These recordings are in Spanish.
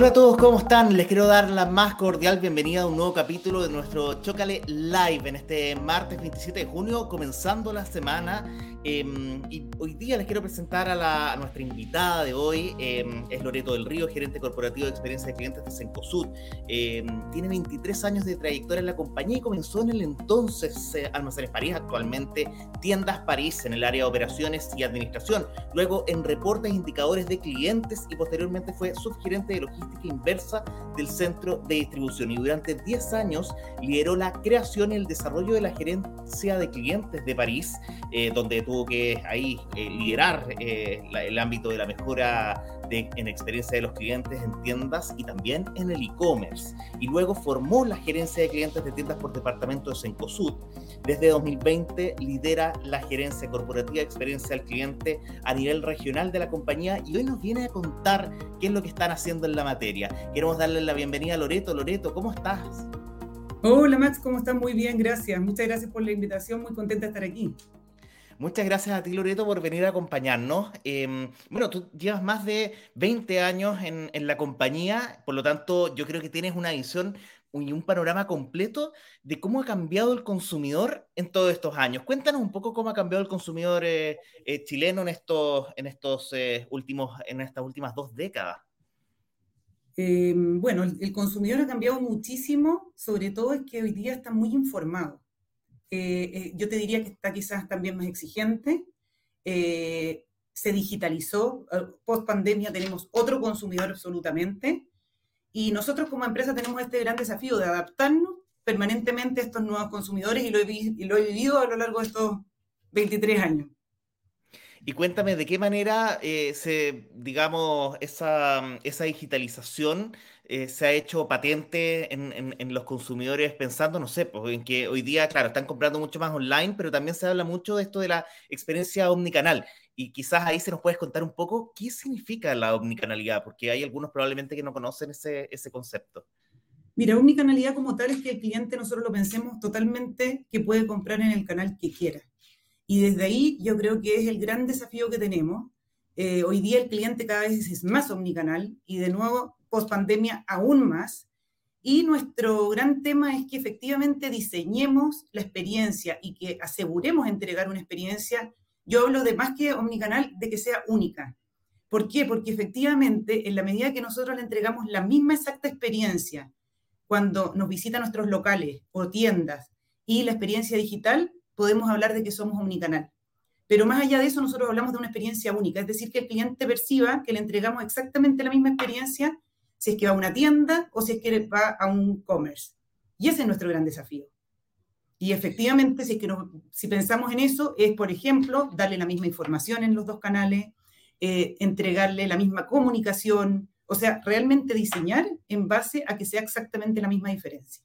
Hola a todos, ¿cómo están? Les quiero dar la más cordial bienvenida a un nuevo capítulo de nuestro Chocale Live en este martes 27 de junio, comenzando la semana. Em, hoy día les quiero presentar a, nuestra invitada de hoy, em, es Loreto del Río, gerente corporativo de experiencia de clientes de Sencosud. Em, tiene 23 años de trayectoria en la compañía y comenzó en el entonces eh, Almacenes París, actualmente Tiendas París en el área de operaciones y administración. Luego en reportes e indicadores de clientes y posteriormente fue subgerente de logística inversa del centro de distribución. Y durante 10 años lideró la creación y el desarrollo de la gerencia de clientes de París, eh, donde tuvo que ahí eh, liderar eh, el ámbito de la mejora de, en experiencia de los clientes en tiendas y también en el e-commerce. Y luego formó la gerencia de clientes de tiendas por departamento de Sencosud. Desde 2020 lidera la gerencia corporativa de experiencia al cliente a nivel regional de la compañía y hoy nos viene a contar qué es lo que están haciendo en la materia. Queremos darle la bienvenida a Loreto. Loreto, ¿cómo estás? Hola Max, ¿cómo estás? Muy bien, gracias. Muchas gracias por la invitación, muy contenta de estar aquí. Muchas gracias a ti, Loreto, por venir a acompañarnos. Em, bueno, tú llevas más de 20 años en, la compañía, por lo tanto, yo creo que tienes una visión y un panorama completo de cómo ha cambiado el consumidor en todos estos años. Cuéntanos un poco cómo ha cambiado el consumidor eh, eh, chileno en estos, eh, últimos, en estas últimas dos décadas. Em, bueno, el, consumidor ha cambiado muchísimo, sobre todo es que hoy día está muy informado. Eh, eh, yo te diría que está quizás también más exigente. Eh, se digitalizó, post pandemia tenemos otro consumidor absolutamente. Y nosotros como empresa tenemos este gran desafío de adaptarnos permanentemente a estos nuevos consumidores y lo he, y lo he vivido a lo largo de estos 23 años. Y cuéntame de qué manera se, digamos, esa, esa digitalización eh, se ha hecho patente en, los consumidores pensando, no sé, pues, en que hoy día, claro, están comprando mucho más online, pero también se habla mucho de esto de la experiencia omnicanal. Y quizás ahí se nos puedes contar un poco qué significa la omnicanalidad, porque hay algunos probablemente que no conocen ese, ese concepto. Mira, omnicanalidad como tal es que el cliente nosotros lo pensemos totalmente que puede comprar en el canal que quiera. Y desde ahí yo creo que es el gran desafío que tenemos. Eh, hoy día el cliente cada vez es más omnicanal y de nuevo post pandemia aún más. Y nuestro gran tema es que efectivamente diseñemos la experiencia y que aseguremos entregar una experiencia. Yo hablo de más que omnicanal, de que sea única. ¿Por qué? Porque efectivamente, en la medida que nosotros le entregamos la misma exacta experiencia cuando nos visita nuestros locales o tiendas y la experiencia digital, podemos hablar de que somos omnicanal. Pero más allá de eso, nosotros hablamos de una experiencia única, es decir, que el cliente perciba que le entregamos exactamente la misma experiencia si es que va a una tienda o si es que va a un commerce. Y ese es nuestro gran desafío. Y efectivamente, si, es que si pensamos en eso, es, por ejemplo, darle la misma información en los dos canales, eh, entregarle la misma comunicación, o sea, realmente diseñar en base a que sea exactamente la misma diferencia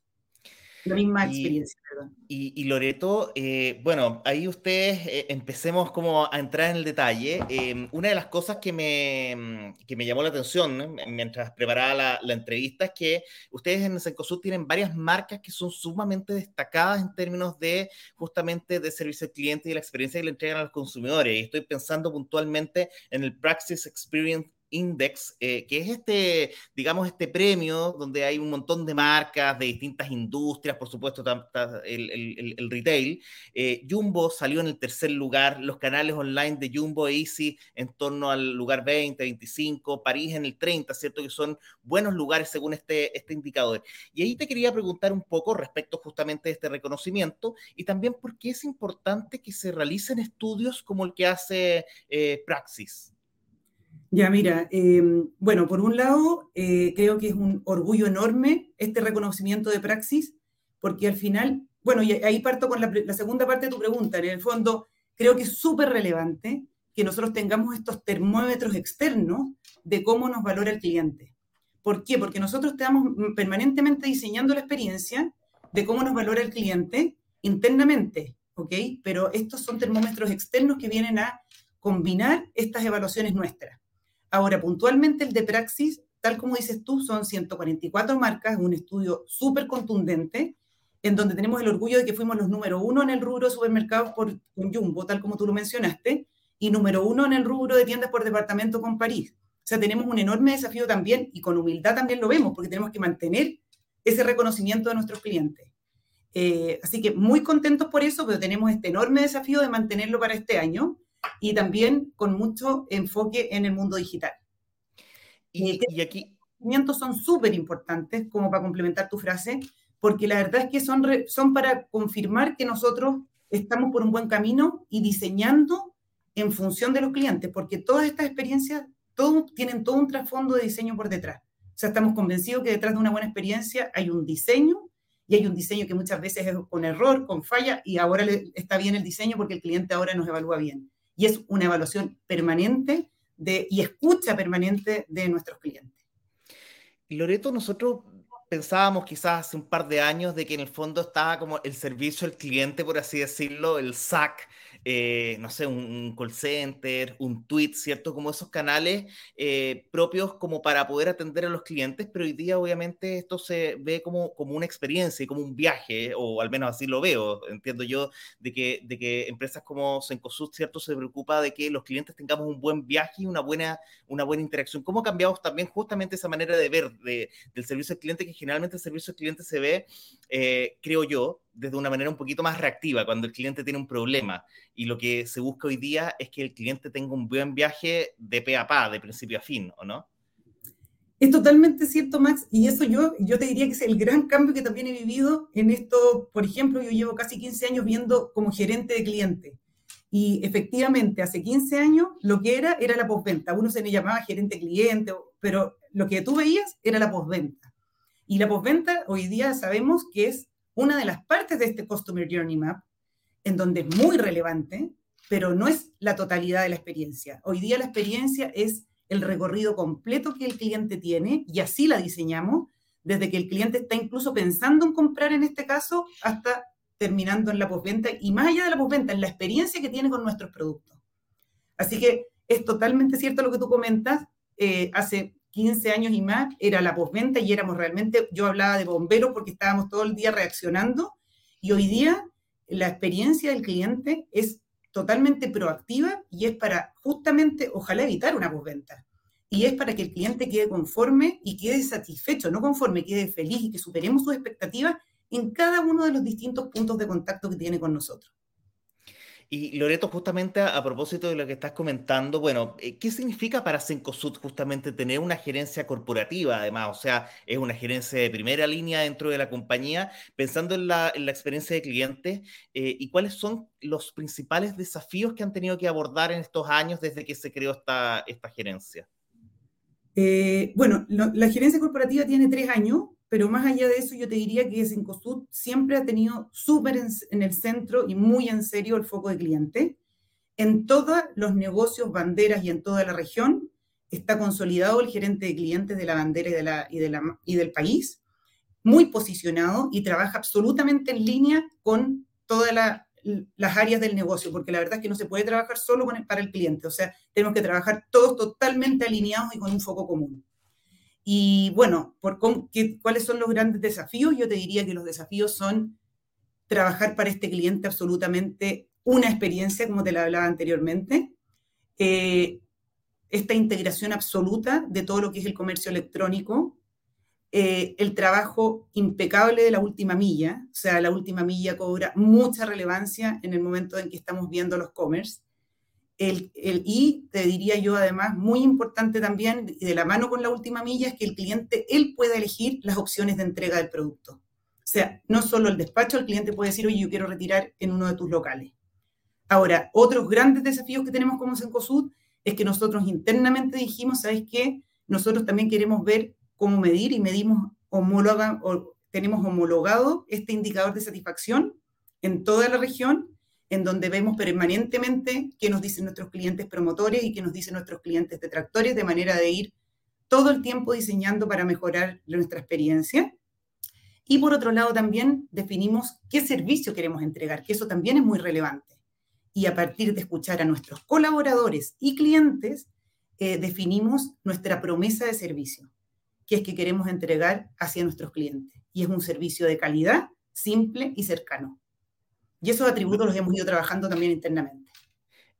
la misma experiencia. Y, Loreto, eh, bueno, ahí ustedes eh, empecemos como a entrar en el detalle. Em, una de las cosas que me, que me llamó la atención mientras preparaba la, la, entrevista es que ustedes en Sencosud tienen varias marcas que son sumamente destacadas en términos de justamente de servicio al cliente y la experiencia que le entregan a los consumidores. Y estoy pensando puntualmente en el Praxis Experience Index, eh, que es este, digamos, este premio donde hay un montón de marcas de distintas industrias, por supuesto, el, retail. Eh, Jumbo salió en el tercer lugar, los canales online de Jumbo e Easy en torno al lugar 20, 25, París en el 30, ¿cierto? Que son buenos lugares según este, este indicador. Y ahí te quería preguntar un poco respecto justamente de este reconocimiento y también por qué es importante que se realicen estudios como el que hace eh, Praxis. Ya, mira, em, bueno, por un lado, eh, creo que es un orgullo enorme este reconocimiento de praxis, porque al final, bueno, y ahí parto con la, la segunda parte de tu pregunta, en el fondo, creo que es súper relevante que nosotros tengamos estos termómetros externos de cómo nos valora el cliente. ¿Por qué? Porque nosotros estamos permanentemente diseñando la experiencia de cómo nos valora el cliente internamente, ¿ok? Pero estos son termómetros externos que vienen a combinar estas evaluaciones nuestras. Ahora, puntualmente el de Praxis, tal como dices tú, son 144 marcas, un estudio súper contundente, en donde tenemos el orgullo de que fuimos los número uno en el rubro de supermercados por, con Jumbo, tal como tú lo mencionaste, y número uno en el rubro de tiendas por departamento con París. O sea, tenemos un enorme desafío también y con humildad también lo vemos porque tenemos que mantener ese reconocimiento de nuestros clientes. Eh, así que muy contentos por eso, pero tenemos este enorme desafío de mantenerlo para este año y también con mucho enfoque en el mundo digital. Y, y aquí... Son súper importantes, como para complementar tu frase, porque la verdad es que son, son para confirmar que nosotros estamos por un buen camino y diseñando en función de los clientes, porque todas estas experiencias todo, tienen todo un trasfondo de diseño por detrás. O sea, estamos convencidos que detrás de una buena experiencia hay un diseño y hay un diseño que muchas veces es con error, con falla, y ahora está bien el diseño porque el cliente ahora nos evalúa bien. Y es una evaluación permanente de, y escucha permanente de nuestros clientes. Loreto, nosotros pensábamos quizás hace un par de años de que en el fondo estaba como el servicio al cliente, por así decirlo, el SAC, eh, no sé, un, call center, un tweet, ¿cierto? Como esos canales eh, propios como para poder atender a los clientes, pero hoy día obviamente esto se ve como, como una experiencia y como un viaje, o al menos así lo veo, entiendo yo, de que, de que empresas como Sencosud, ¿cierto? Se preocupa de que los clientes tengamos un buen viaje y una buena, una buena interacción. ¿Cómo cambiamos también justamente esa manera de ver del servicio al cliente, que generalmente el servicio al cliente se ve, eh, creo yo, desde una manera un poquito más reactiva, cuando el cliente tiene un problema. Y lo que se busca hoy día es que el cliente tenga un buen viaje de pe a pa, de principio a fin, ¿o no? Es totalmente cierto, Max, y eso yo, yo te diría que es el gran cambio que también he vivido en esto. Por ejemplo, yo llevo casi 15 años viendo como gerente de cliente. Y efectivamente, hace 15 años lo que era era la postventa. Uno se le llamaba gerente cliente, pero lo que tú veías era la postventa. Y la postventa hoy día sabemos que es una de las partes de este Customer Journey Map, en donde es muy relevante, pero no es la totalidad de la experiencia. Hoy día la experiencia es el recorrido completo que el cliente tiene y así la diseñamos, desde que el cliente está incluso pensando en comprar en este caso hasta terminando en la postventa y más allá de la postventa, en la experiencia que tiene con nuestros productos. Así que es totalmente cierto lo que tú comentas. Eh, hace 15 años y más, era la postventa y éramos realmente, yo hablaba de bomberos porque estábamos todo el día reaccionando y hoy día la experiencia del cliente es totalmente proactiva y es para justamente, ojalá evitar una postventa. Y es para que el cliente quede conforme y quede satisfecho, no conforme, quede feliz y que superemos sus expectativas en cada uno de los distintos puntos de contacto que tiene con nosotros. Y Loreto, justamente a, propósito de lo que estás comentando, bueno, eh, ¿qué significa para Cencosud justamente tener una gerencia corporativa, además? O sea, es una gerencia de primera línea dentro de la compañía, pensando en la, experiencia de cliente, eh, ¿y cuáles son los principales desafíos que han tenido que abordar en estos años desde que se creó esta, esta gerencia? Eh, bueno, la gerencia corporativa tiene tres años, pero más allá de eso, yo te diría que Sencosud siempre ha tenido súper en, el centro y muy en serio el foco de cliente. En todos los negocios, banderas y en toda la región está consolidado el gerente de clientes de la bandera y, de la, y, de la, y del país, muy posicionado y trabaja absolutamente en línea con todas las áreas del negocio, porque la verdad es que no se puede trabajar solo para el cliente, o sea, tenemos que trabajar todos totalmente alineados y con un foco común. Y bueno, por ¿cuáles son los grandes desafíos? Yo te diría que los desafíos son trabajar para este cliente absolutamente una experiencia, como te la hablaba anteriormente, eh, esta integración absoluta de todo lo que es el comercio electrónico, eh, el trabajo impecable de la última milla, o sea, la última milla cobra mucha relevancia en el momento en que estamos viendo los commerce, el, y te diría yo además, muy importante también, de la mano con la última milla, es que el cliente, él pueda elegir las opciones de entrega del producto. O sea, no solo el despacho, el cliente puede decir, oye, yo quiero retirar en uno de tus locales. Ahora, otros grandes desafíos que tenemos como Sencosud es que nosotros internamente dijimos, ¿sabes qué? Nosotros también queremos ver cómo medir y medimos, homologan, o tenemos homologado este indicador de satisfacción en toda la región en donde vemos permanentemente qué nos dicen nuestros clientes promotores y qué nos dicen nuestros clientes detractores, de manera de ir todo el tiempo diseñando para mejorar nuestra experiencia. Y por otro lado también definimos qué servicio queremos entregar, que eso también es muy relevante. Y a partir de escuchar a nuestros colaboradores y clientes, eh, definimos nuestra promesa de servicio, que es que queremos entregar hacia nuestros clientes. Y es un servicio de calidad, simple y cercano. Y esos atributos los hemos ido trabajando también internamente.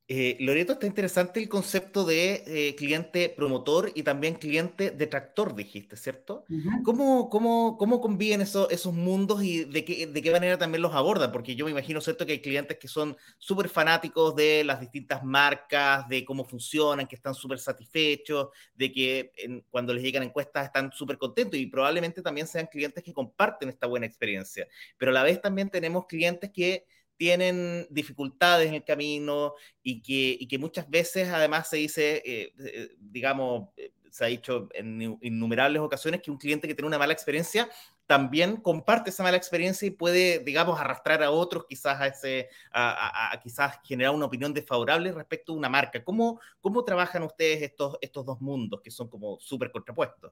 Eh, Loreto, está interesante el concepto de eh, cliente promotor y también cliente detractor, dijiste, ¿cierto? ¿Cómo, cómo, cómo conviven esos, esos mundos y de qué, de qué manera también los abordan? Porque yo me imagino, ¿cierto?, que hay clientes que son súper fanáticos de las distintas marcas, de cómo funcionan, que están súper satisfechos, de que cuando les llegan encuestas están súper contentos y probablemente también sean clientes que comparten esta buena experiencia. Pero a la vez también tenemos clientes que tienen dificultades en el camino y que, y que muchas veces además se dice, eh, eh, digamos, eh, se ha dicho en innumerables ocasiones que un cliente que tiene una mala experiencia también comparte esa mala experiencia y puede, digamos, arrastrar a otros quizás a ese, a, quizás generar una opinión desfavorable respecto a una marca. ¿Cómo, cómo trabajan ustedes estos, estos dos mundos que son como súper contrapuestos?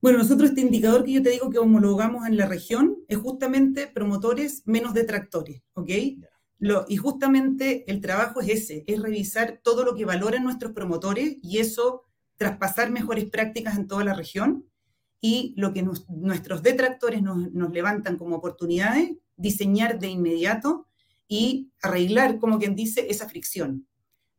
Bueno, nosotros este indicador que yo te digo que homologamos en la región es justamente promotores menos detractores, ¿ok? Lo, y justamente el trabajo es ese, es revisar todo lo que valoran nuestros promotores y eso traspasar mejores prácticas en toda la región y lo que nuestros detractores nos, nos, levantan como oportunidades, diseñar de inmediato y arreglar, como quien dice, esa fricción.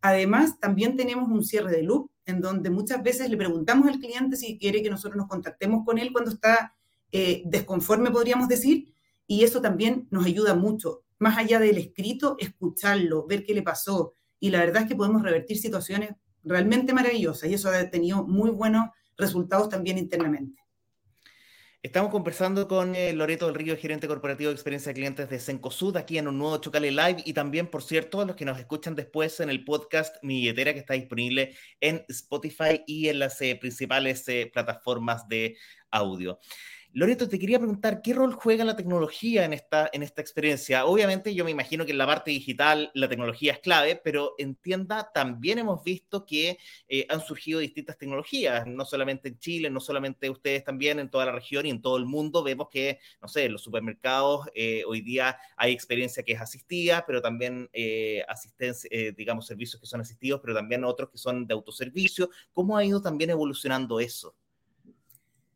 Además, también tenemos un cierre de loop en donde muchas veces le preguntamos al cliente si quiere que nosotros nos contactemos con él cuando está eh, desconforme, podríamos decir, y eso también nos ayuda mucho. Más allá del escrito, escucharlo, ver qué le pasó, y la verdad es que podemos revertir situaciones realmente maravillosas, y eso ha tenido muy buenos resultados también internamente. Estamos conversando con eh, Loreto del Río, gerente corporativo de experiencia de clientes de Sencosud, aquí en un nuevo Chocale Live y también, por cierto, a los que nos escuchan después en el podcast Mi que está disponible en Spotify y en las eh, principales eh, plataformas de audio. Loreto, te quería preguntar, ¿qué rol juega la tecnología en esta, en esta experiencia? Obviamente yo me imagino que en la parte digital la tecnología es clave, pero en tienda también hemos visto que eh, han surgido distintas tecnologías, no solamente en Chile, no solamente ustedes también, en toda la región y en todo el mundo vemos que, no sé, en los supermercados eh, hoy día hay experiencia que es asistida, pero también eh, asistencia, digamos, servicios que son asistidos, pero también otros que son de autoservicio. ¿Cómo ha ido también evolucionando eso?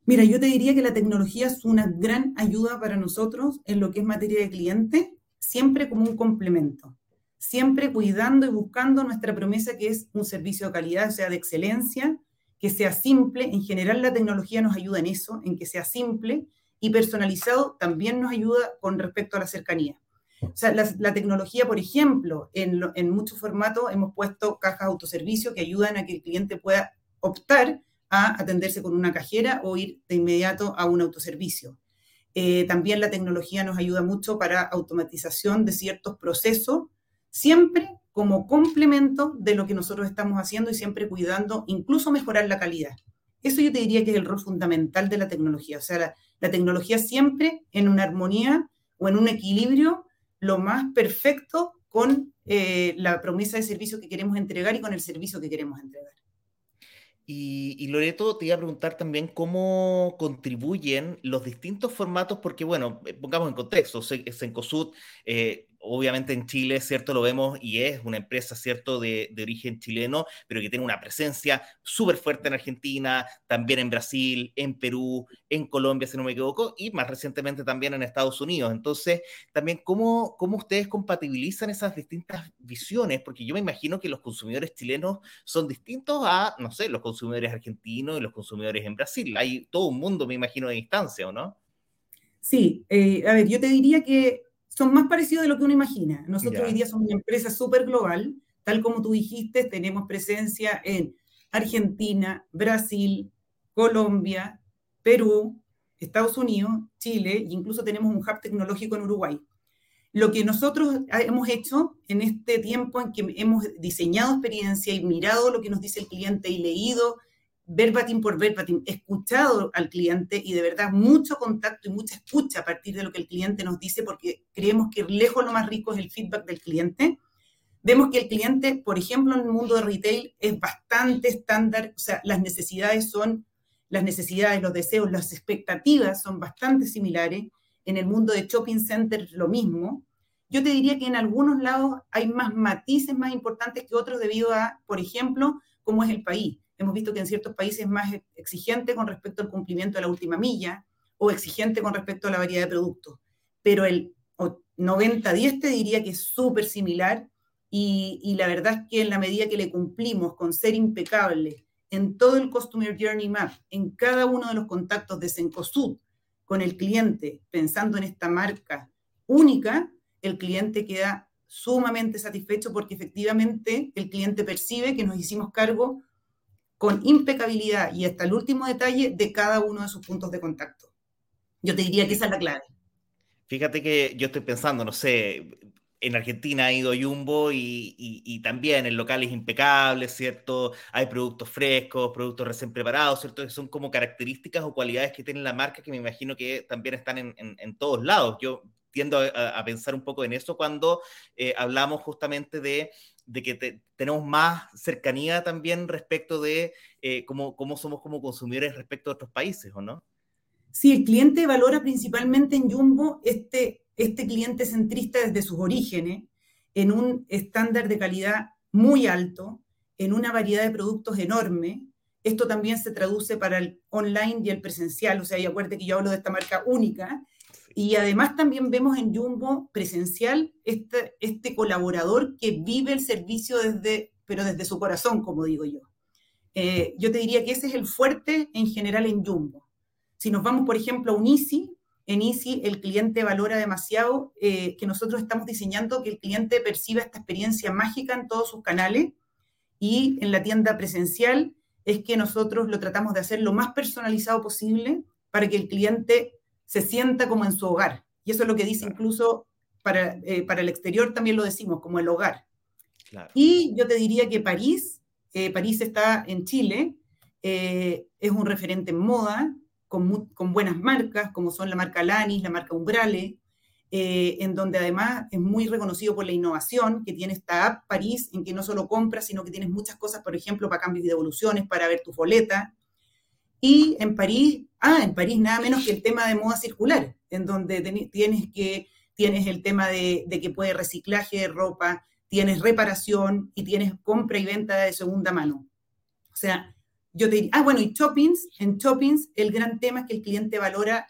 Mira, yo te diría que la tecnología es una gran ayuda para nosotros en lo que es materia de cliente, siempre como un complemento, siempre cuidando y buscando nuestra promesa que es un servicio de calidad, sea, de excelencia, que sea simple. En general la tecnología nos ayuda en eso, en que sea simple y personalizado también nos ayuda con respecto a la cercanía. O sea, la, tecnología, por ejemplo, en, en muchos formatos hemos puesto cajas autoservicio que ayudan a que el cliente pueda optar a atenderse con una cajera o ir de inmediato a un autoservicio. Eh, también la tecnología nos ayuda mucho para automatización de ciertos procesos, siempre como complemento de lo que nosotros estamos haciendo y siempre cuidando, incluso mejorar la calidad. Eso yo te diría que es el rol fundamental de la tecnología. O sea, la, tecnología siempre en una armonía o en un equilibrio lo más perfecto con eh, la promesa de servicio que queremos entregar y con el servicio que queremos entregar. Y, Loreto, te iba a preguntar también cómo contribuyen los distintos formatos, porque bueno, eh, pongamos en contexto, Sencosud eh, obviamente en Chile, ¿cierto? Lo vemos y es una empresa, ¿cierto? De, origen chileno, pero que tiene una presencia súper fuerte en Argentina, también en Brasil, en Perú, en Colombia, si no me equivoco, y más recientemente también en Estados Unidos. Entonces, también, ¿cómo, cómo ustedes compatibilizan esas distintas visiones? Porque yo me imagino que los consumidores chilenos son distintos a, no sé, los consumidores argentinos y los consumidores en Brasil. Hay todo un mundo, me imagino, de distancia, ¿o no? Sí, eh, a ver, yo te diría que son más parecidos de lo que uno imagina. Nosotros hoy día somos una empresa súper global, tal como tú dijiste, tenemos presencia en Argentina, Brasil, Colombia, Perú, Estados Unidos, Chile e incluso tenemos un hub tecnológico en Uruguay. Lo que nosotros hemos hecho en este tiempo en que hemos diseñado experiencia y mirado lo que nos dice el cliente y leído verbatim por verbatim, escuchado al cliente y de verdad mucho contacto y mucha escucha a partir de lo que el cliente nos dice, porque creemos que lejos lo más rico es el feedback del cliente. Vemos que el cliente, por ejemplo, en el mundo de retail es bastante estándar, o sea, las necesidades son, las necesidades, los deseos, las expectativas son bastante similares. En el mundo de shopping center lo mismo. Yo te diría que en algunos lados hay más matices más importantes que otros debido a, por ejemplo, cómo es el país Hemos visto que en ciertos países es más exigente con respecto al cumplimiento de la última milla o exigente con respecto a la variedad de productos. Pero el 90-10 te diría que es súper similar y, la verdad es que en la medida que le cumplimos con ser impecable en todo el Customer Journey Map, en cada uno de los contactos de Sencosud con el cliente, pensando en esta marca única, el cliente queda sumamente satisfecho porque efectivamente el cliente percibe que nos hicimos cargo con impecabilidad y hasta el último detalle de cada uno de sus puntos de contacto. Yo te diría que esa es la clave. Fíjate que yo estoy pensando, no sé, en Argentina ha ido Jumbo y, también el local es impecable, ¿cierto? Hay productos frescos, productos recién preparados, ¿cierto? Que son como características o cualidades que tiene la marca que me imagino que también están en, todos lados. Yo tiendo a, pensar un poco en eso cuando eh, hablamos justamente de, que tenemos más cercanía también respecto de eh, cómo, cómo somos como consumidores respecto a otros países, ¿o no? Sí, el cliente valora principalmente en Jumbo este este cliente centrista desde sus orígenes, en un estándar de calidad muy alto, en una variedad de productos enorme. Esto también se traduce para el online y el presencial, o sea, y acuérdate que yo hablo de esta marca única. Y además también vemos en Jumbo presencial este, este colaborador que vive el servicio desde, pero desde su corazón, como digo yo. Eh, yo te diría que ese es el fuerte en general en Jumbo. Si nos vamos, por ejemplo, a Unisi, en Easy el cliente valora demasiado eh, que nosotros estamos diseñando que el cliente perciba esta experiencia mágica en todos sus canales y en la tienda presencial es que nosotros lo tratamos de hacer lo más personalizado posible para que el cliente se sienta como en su hogar. Y eso es lo que dice incluso para, eh, para el exterior, también lo decimos, como el hogar. Y yo te diría que París, eh, París está en Chile, es un referente en moda, con, buenas marcas, como son la marca Lanis, la marca Umbrale, eh, en donde además es muy reconocido por la innovación que tiene esta app París, en que no solo compras, sino que tienes muchas cosas, por ejemplo, para cambios y devoluciones, para ver tu boleta. Y en París, ah, en París nada menos que el tema de moda circular, en donde tienes, que, tienes el tema de, de que puede reciclaje de ropa, tienes reparación y tienes compra y venta de segunda mano. O sea, yo te diría, ah, bueno, y shoppings, en shoppings el gran tema es que el cliente valora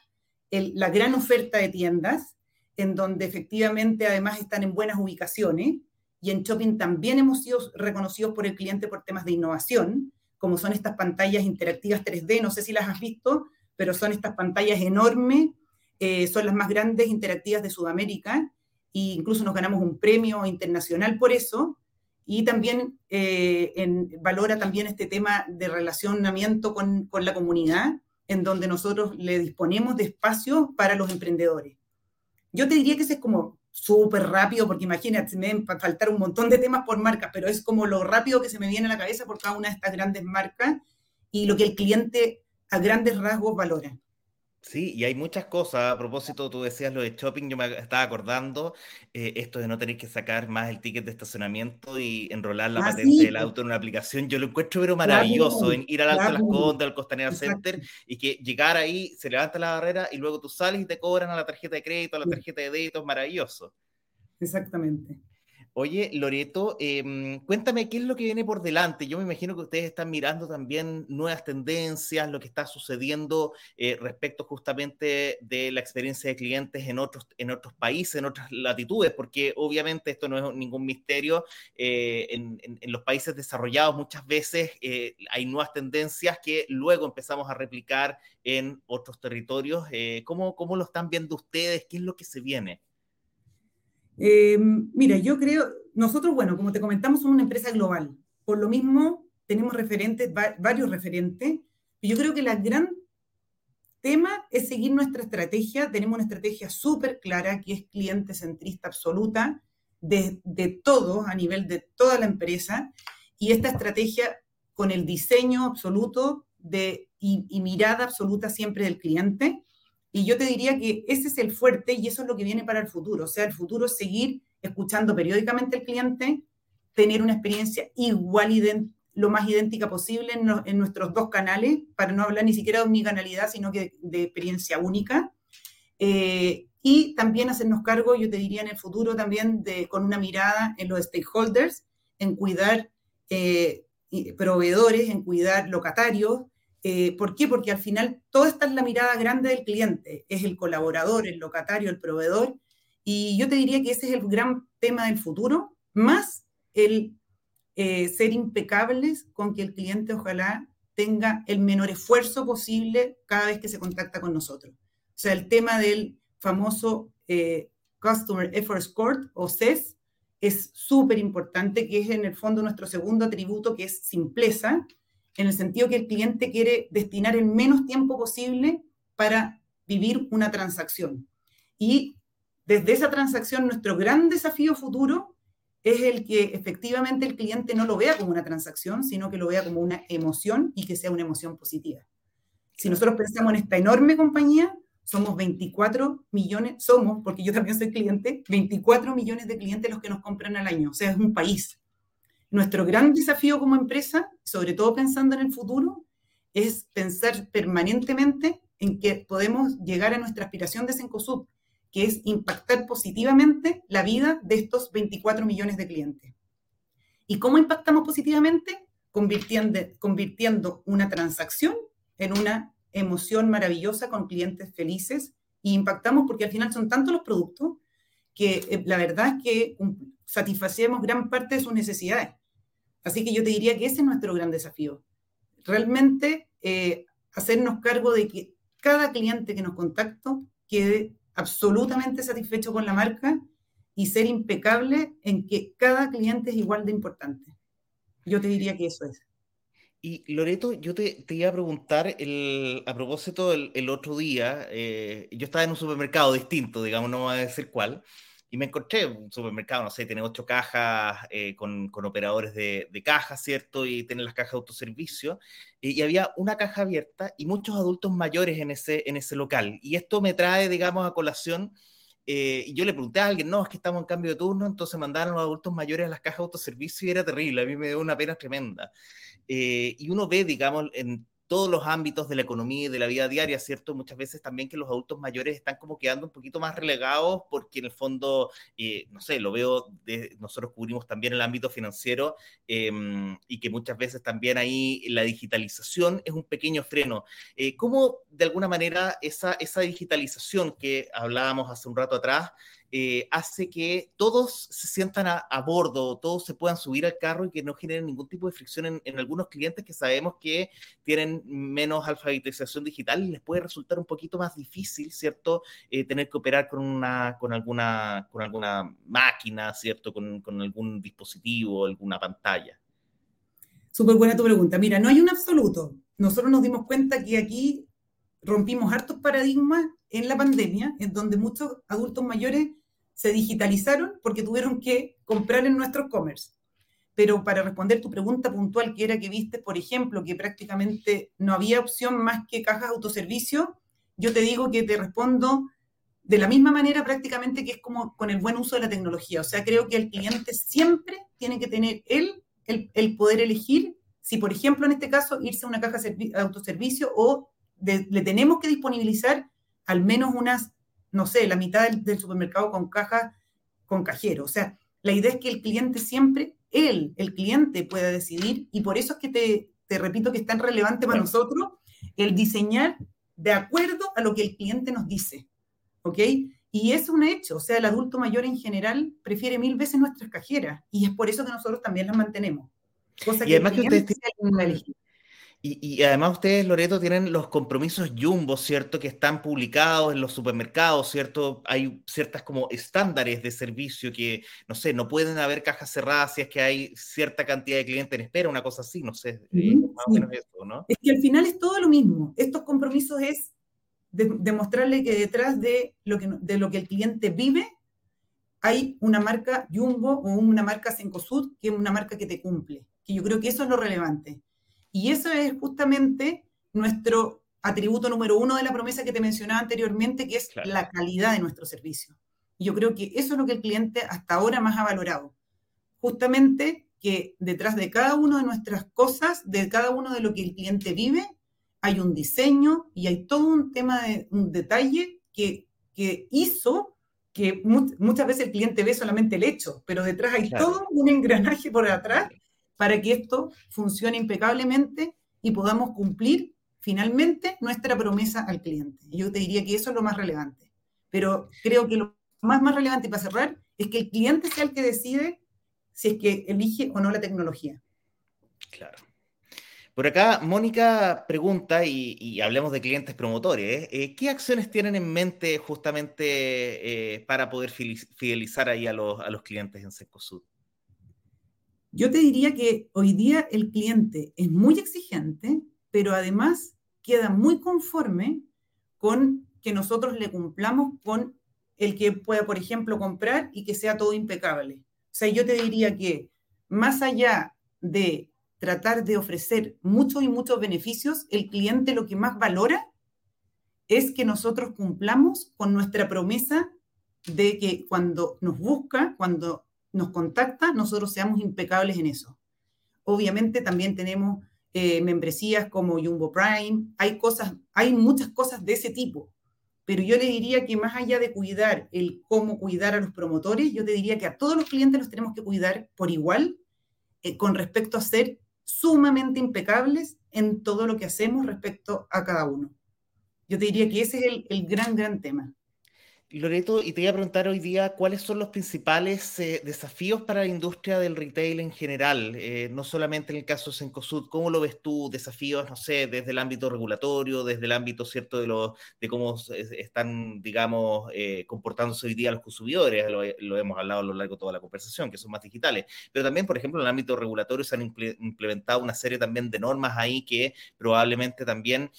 la gran oferta de tiendas, en donde efectivamente además están en buenas ubicaciones, y en shopping también hemos sido reconocidos por el cliente por temas de innovación, como son estas pantallas interactivas 3D, no sé si las has visto, pero son estas pantallas enormes, eh, son las más grandes interactivas de Sudamérica, e incluso nos ganamos un premio internacional por eso, y también eh, valora también este tema de relacionamiento con, con, la comunidad, en donde nosotros le disponemos de espacios para los emprendedores. Yo te diría que ese es como súper rápido, porque imagínate, me a faltar un montón de temas por marca, pero es como lo rápido que se me viene a la cabeza por cada una de estas grandes marcas y lo que el cliente a grandes rasgos valora. Sí, y hay muchas cosas. A propósito, tú decías lo de shopping, yo me estaba acordando eh, esto de no tener que sacar más el ticket de estacionamiento y enrolar la ah, patente del auto en una aplicación. Yo lo encuentro pero maravilloso en ir al Alto de las Condes, al Costanera Center y que llegar ahí, se levanta la barrera y luego tú sales y te cobran a la tarjeta de crédito, a la tarjeta de débito, es maravilloso. Exactamente. Oye, Loreto, em, cuéntame qué es lo que viene por delante. Yo me imagino que ustedes están mirando también nuevas tendencias, lo que está sucediendo eh, respecto justamente de la experiencia de clientes en otros, en otros países, en otras latitudes, porque obviamente esto no es ningún misterio. Eh, en, los países desarrollados muchas veces eh, hay nuevas tendencias que luego empezamos a replicar en otros territorios. ¿cómo, ¿Cómo lo están viendo ustedes? ¿Qué es lo que se viene? Eh, mira, yo creo, nosotros, bueno, como te comentamos, somos una empresa global. Por lo mismo, tenemos referentes, varios referentes. Yo creo que el gran tema es seguir nuestra estrategia. Tenemos una estrategia súper clara que es cliente centrista absoluta de, de todo, a nivel de toda la empresa. Y esta estrategia con el diseño absoluto de, y mirada absoluta siempre del cliente y yo te diría que ese es el fuerte y eso es lo que viene para el futuro. O sea, el futuro es seguir escuchando periódicamente al cliente, tener una experiencia igual lo más idéntica posible en, nuestros dos canales, para no hablar ni siquiera de omnicanalidad, sino que de, experiencia única. Eh, y también hacernos cargo, yo te diría en el futuro también, de, con una mirada en los stakeholders, en cuidar eh, proveedores, en cuidar locatarios, eh, ¿Por qué? Porque al final todo está en la mirada grande del cliente, es el colaborador, el locatario, el proveedor, y yo te diría que ese es el gran tema del futuro, más el eh, ser impecables con que el cliente ojalá tenga el menor esfuerzo posible cada vez que se contacta con nosotros. O sea, el tema del famoso eh, Customer Effort Score o CES es súper importante, que es en el fondo nuestro segundo atributo, que es simpleza, en el sentido que el cliente quiere destinar el menos tiempo posible para vivir una transacción. Y desde esa transacción, nuestro gran desafío futuro es el que efectivamente el cliente no lo vea como una transacción, sino que lo vea como una emoción y que sea una emoción positiva. Si nosotros pensamos en esta enorme compañía, somos 24 millones, somos, porque yo también soy cliente, 24 millones de clientes los que nos compran al año, o sea, es un país. Nuestro gran desafío como empresa, sobre todo pensando en el futuro, es pensar permanentemente en que podemos llegar a nuestra aspiración de Sencosud, que es impactar positivamente la vida de estos 24 millones de clientes. ¿Y cómo impactamos positivamente? Convirtiendo, una transacción en una emoción maravillosa con clientes felices y impactamos porque al final son tantos los productos que eh, la verdad es que satisfacemos gran parte de sus necesidades. Así que yo te diría que ese es nuestro gran desafío. Realmente eh, hacernos cargo de que cada cliente que nos contacto quede absolutamente satisfecho con la marca y ser impecable en que cada cliente es igual de importante. Yo te diría que eso es. Y Loreto, yo te, iba a preguntar, el, a propósito el, otro día, eh, yo estaba en un supermercado distinto, digamos, no voy a decir cuál, y me encontré un supermercado, no sé, tiene ocho cajas eh, con, con, operadores de, de caja, ¿cierto? Y tiene las cajas de autoservicio. Y, y, había una caja abierta y muchos adultos mayores en ese, en ese local. Y esto me trae, digamos, a colación. Eh, y yo le pregunté a alguien, no, es que estamos en cambio de turno, entonces mandaron a los adultos mayores a las cajas de autoservicio y era terrible, a mí me dio una pena tremenda. Eh, y uno ve, digamos, en todos los ámbitos de la economía y de la vida diaria, ¿cierto? Muchas veces también que los adultos mayores están como quedando un poquito más relegados porque en el fondo, eh, no sé, lo veo, de, nosotros cubrimos también el ámbito financiero eh, y que muchas veces también ahí la digitalización es un pequeño freno. Eh, ¿Cómo de alguna manera esa, esa digitalización que hablábamos hace un rato atrás eh, hace que todos se sientan a, bordo, todos se puedan subir al carro y que no generen ningún tipo de fricción en, algunos clientes que sabemos que tienen menos alfabetización digital y les puede resultar un poquito más difícil, ¿cierto? Eh, tener que operar con, una, con, alguna, con alguna máquina, ¿cierto? Con, con algún dispositivo, alguna pantalla. Súper buena tu pregunta. Mira, no hay un absoluto. Nosotros nos dimos cuenta que aquí rompimos hartos paradigmas en la pandemia, en donde muchos adultos mayores se digitalizaron porque tuvieron que comprar en nuestros commerce. Pero para responder tu pregunta puntual, que era que viste, por ejemplo, que prácticamente no había opción más que cajas autoservicio, yo te digo que te respondo de la misma manera prácticamente que es como con el buen uso de la tecnología. O sea, creo que el cliente siempre tiene que tener él el, el poder elegir si, por ejemplo, en este caso, irse a una caja de autoservicio o le tenemos que disponibilizar al menos unas no sé, la mitad del, supermercado con caja, con cajero. O sea, la idea es que el cliente siempre, él, el cliente, pueda decidir y por eso es que te, te repito que es tan relevante para nosotros el diseñar de acuerdo a lo que el cliente nos dice. ¿Ok? Y es un hecho, o sea, el adulto mayor en general prefiere mil veces nuestras cajeras y es por eso que nosotros también las mantenemos. Cosa y que además que ustedes tienen, y, además ustedes, Loreto, tienen los compromisos Jumbo, ¿cierto? Que están publicados en los supermercados, ¿cierto? Hay ciertas como estándares de servicio que, no sé, no pueden haber cajas cerradas si es que hay cierta cantidad de clientes en espera, una cosa así, no sé, más o menos eso, ¿no? Es que al final es todo lo mismo. Estos compromisos es demostrarle que detrás de lo que, de lo que el cliente vive hay una marca Jumbo o una marca Sencosud, que es una marca que te cumple, que yo creo que eso es lo relevante y eso es justamente nuestro atributo número uno de la promesa que te mencionaba anteriormente, que es la calidad de nuestro servicio. Y yo creo que eso es lo que el cliente hasta ahora más ha valorado. Justamente que detrás de cada una de nuestras cosas, de cada uno de lo que el cliente vive, hay un diseño y hay todo un tema de un detalle que, que hizo que muchas veces el cliente ve solamente el hecho, pero detrás hay todo un engranaje por atrás para que esto funcione impecablemente y podamos cumplir finalmente nuestra promesa al cliente. Yo te diría que eso es lo más relevante. Pero creo que lo más, más relevante para cerrar es que el cliente sea el que decide si es que elige o no la tecnología. Claro. Por acá, Mónica pregunta, y, hablemos de clientes promotores, ¿eh? ¿qué acciones tienen en mente justamente eh, para poder fidelizar ahí a los, a los clientes en Secosud? Yo te diría que hoy día el cliente es muy exigente, pero además queda muy conforme con que nosotros le cumplamos con el que pueda, por ejemplo, comprar y que sea todo impecable. O sea, yo te diría que más allá de tratar de ofrecer muchos y muchos beneficios, el cliente lo que más valora es que nosotros cumplamos con nuestra promesa de que cuando nos busca, cuando nos contacta, nosotros seamos impecables en eso. Obviamente también tenemos eh, membresías como Jumbo Prime, hay cosas, hay muchas cosas de ese tipo, pero yo le diría que más allá de cuidar el cómo cuidar a los promotores, yo te diría que a todos los clientes los tenemos que cuidar por igual eh, con respecto a ser sumamente impecables en todo lo que hacemos respecto a cada uno. Yo te diría que ese es el, el gran, gran tema. Loreto, y te voy a preguntar hoy día cuáles son los principales eh, desafíos para la industria del retail en general, eh, no solamente en el caso de Sencosud, ¿cómo lo ves tú? Desafíos, no sé, desde el ámbito regulatorio, desde el ámbito, ¿cierto?, de, los, de cómo están, digamos, eh, comportándose hoy día los consumidores, lo, hemos hablado a lo largo de toda la conversación, que son más digitales, pero también, por ejemplo, en el ámbito regulatorio se han implementado una serie también de normas ahí que probablemente también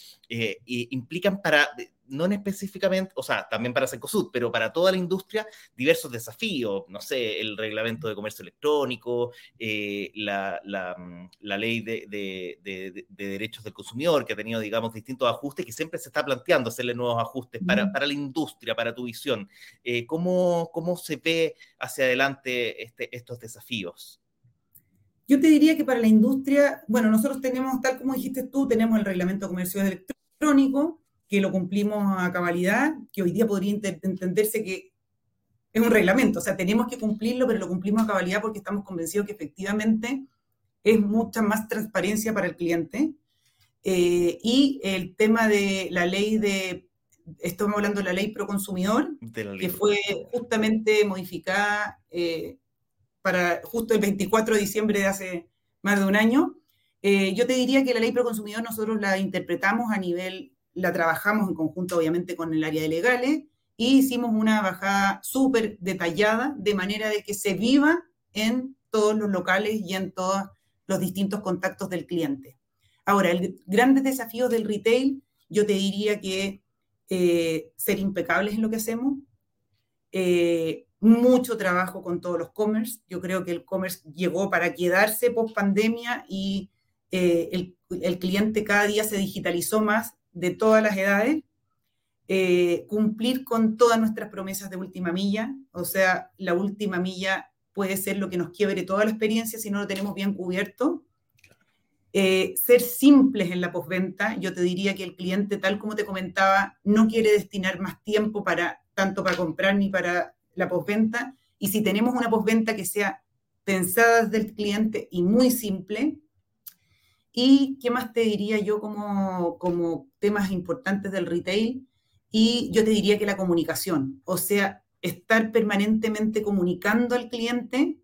implican para no específicamente, o sea, también para Secosud, pero para toda la industria, diversos desafíos, no sé, el reglamento de comercio electrónico, eh, la, mm, la, ley de, de, derechos del consumidor, que ha tenido, digamos, distintos ajustes, que siempre se está planteando hacerle nuevos ajustes para, para la industria, para tu visión. Eh, ¿cómo, ¿Cómo se ve hacia adelante este, estos desafíos? Yo te diría que para la industria, bueno, nosotros tenemos, tal como dijiste tú, tenemos el reglamento de comercio electrónico, que lo cumplimos a cabalidad, que hoy día podría entenderse que es un reglamento, o sea, tenemos que cumplirlo, pero lo cumplimos a cabalidad porque estamos convencidos que efectivamente es mucha más transparencia para el cliente. Eh, y el tema de la ley de, estamos hablando de la ley pro consumidor, que fue justamente modificada eh, para justo el 24 de diciembre de hace más de un año. Eh, yo te diría que la ley pro consumidor nosotros la interpretamos a nivel la trabajamos en conjunto, obviamente, con el área de legales y hicimos una bajada súper detallada de manera de que se viva en todos los locales y en todos los distintos contactos del cliente. Ahora, el grande desafío del retail, yo te diría que eh, ser impecables en lo que hacemos, eh, mucho trabajo con todos los commerce. Yo creo que el commerce llegó para quedarse post pandemia y eh, el, cliente cada día se digitalizó más de todas las edades, eh, cumplir con todas nuestras promesas de última milla, o sea, la última milla puede ser lo que nos quiebre toda la experiencia si no lo tenemos bien cubierto. Eh, ser simples en la postventa, yo te diría que el cliente, tal como te comentaba, no quiere destinar más tiempo para tanto para comprar ni para la postventa. Y si tenemos una postventa que sea pensada desde el cliente y muy simple, ¿Y qué más te diría yo como, como temas importantes del retail? Y yo te diría que la comunicación, o sea, estar permanentemente comunicando al cliente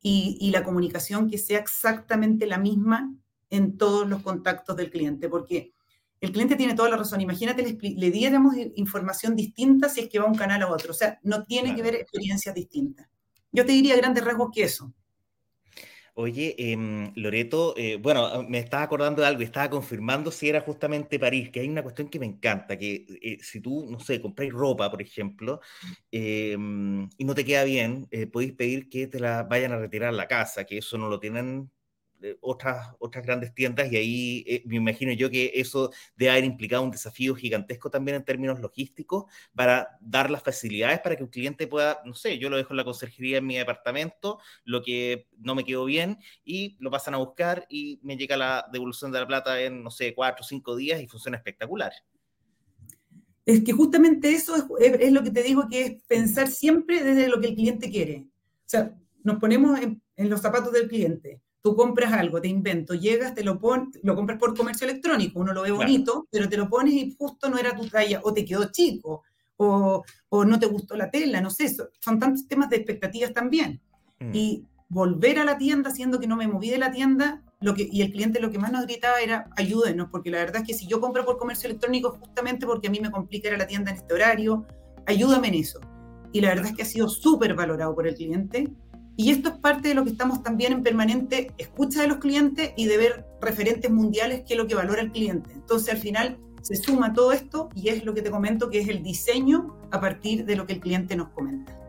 y, y, la comunicación que sea exactamente la misma en todos los contactos del cliente, porque el cliente tiene toda la razón. Imagínate, le, le diéramos información distinta si es que va a un canal a otro, o sea, no tiene que ver experiencias distintas. Yo te diría grandes rasgos que eso. Oye, em, Loreto, eh, bueno, ah, me estaba acordando de algo estaba confirmando si era justamente París, que hay una cuestión que me encanta, que eh, si tú, no sé, compráis ropa, por ejemplo, em, y no te queda bien, eh, podéis pedir que te la vayan a retirar a la casa, que eso no lo tienen otras, otras grandes tiendas y ahí eh, me imagino yo que eso debe haber implicado un desafío gigantesco también en términos logísticos para dar las facilidades para que un cliente pueda, no sé, yo lo dejo en la conserjería en mi departamento, lo que no me quedó bien y lo pasan a buscar y me llega la devolución de la plata en, no sé, cuatro o cinco días y funciona espectacular. Es que justamente eso es, lo que te digo, que es pensar siempre desde lo que el cliente quiere. O sea, nos ponemos en los zapatos del cliente tú compras algo, te invento, llegas, te lo pones, lo compras por comercio electrónico, uno lo ve bonito, pero te lo pones y justo no era tu talla, o te quedó chico, o, o no te gustó la tela, no sé, son tantos temas de expectativas también. Mm. Y volver a la tienda, siendo que no me moví de la tienda, lo que, y el cliente lo que más nos gritaba era ayúdenos, porque la verdad es que si yo compro por comercio electrónico justamente porque a mí me complica ir a la tienda en este horario, ayúdame en eso. Y la verdad es que ha sido súper valorado por el cliente. Y esto es parte de lo que estamos también en permanente escucha de los clientes y de ver referentes mundiales que es lo que valora el cliente. Entonces al final se suma todo esto y es lo que te comento que es el diseño a partir de lo que el cliente nos comenta.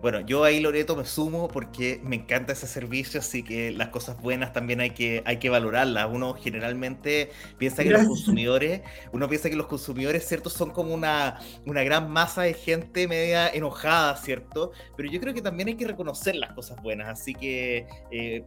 Bueno, yo ahí Loreto me sumo porque me encanta ese servicio, así que las cosas buenas también hay que, hay que valorarlas. Uno generalmente piensa que los consumidores, uno piensa que los consumidores, ¿cierto? Son como una, una gran masa de gente media enojada, ¿cierto? Pero yo creo que también hay que reconocer las cosas buenas, así que eh,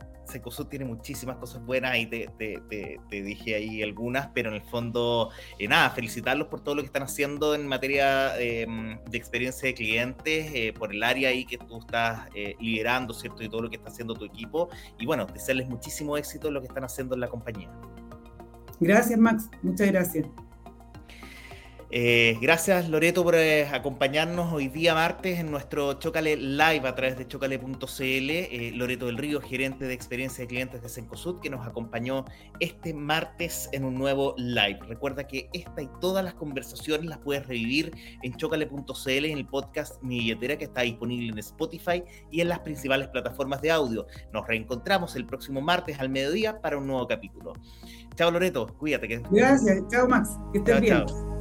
tiene muchísimas cosas buenas y te, te, dije ahí algunas, pero en el fondo, eh, nada, felicitarlos por todo lo que están haciendo en materia em, de experiencia de clientes, eh, por el área ahí que tú estás eh, liderando, ¿cierto? Y todo lo que está haciendo tu equipo. Y bueno, desearles muchísimo éxito en lo que están haciendo en la compañía. Gracias, Max. Muchas gracias. Eh, gracias Loreto por eh, acompañarnos hoy día martes en nuestro Chocale Live a través de chocale.cl. Eh, Loreto del Río, gerente de experiencia de clientes de Sencosud, que nos acompañó este martes en un nuevo live. Recuerda que esta y todas las conversaciones las puedes revivir en chocale.cl en el podcast Mi Billetera que está disponible en Spotify y en las principales plataformas de audio. Nos reencontramos el próximo martes al mediodía para un nuevo capítulo. Chao Loreto, cuídate. Gracias, chao Max, que estés bien. Chao.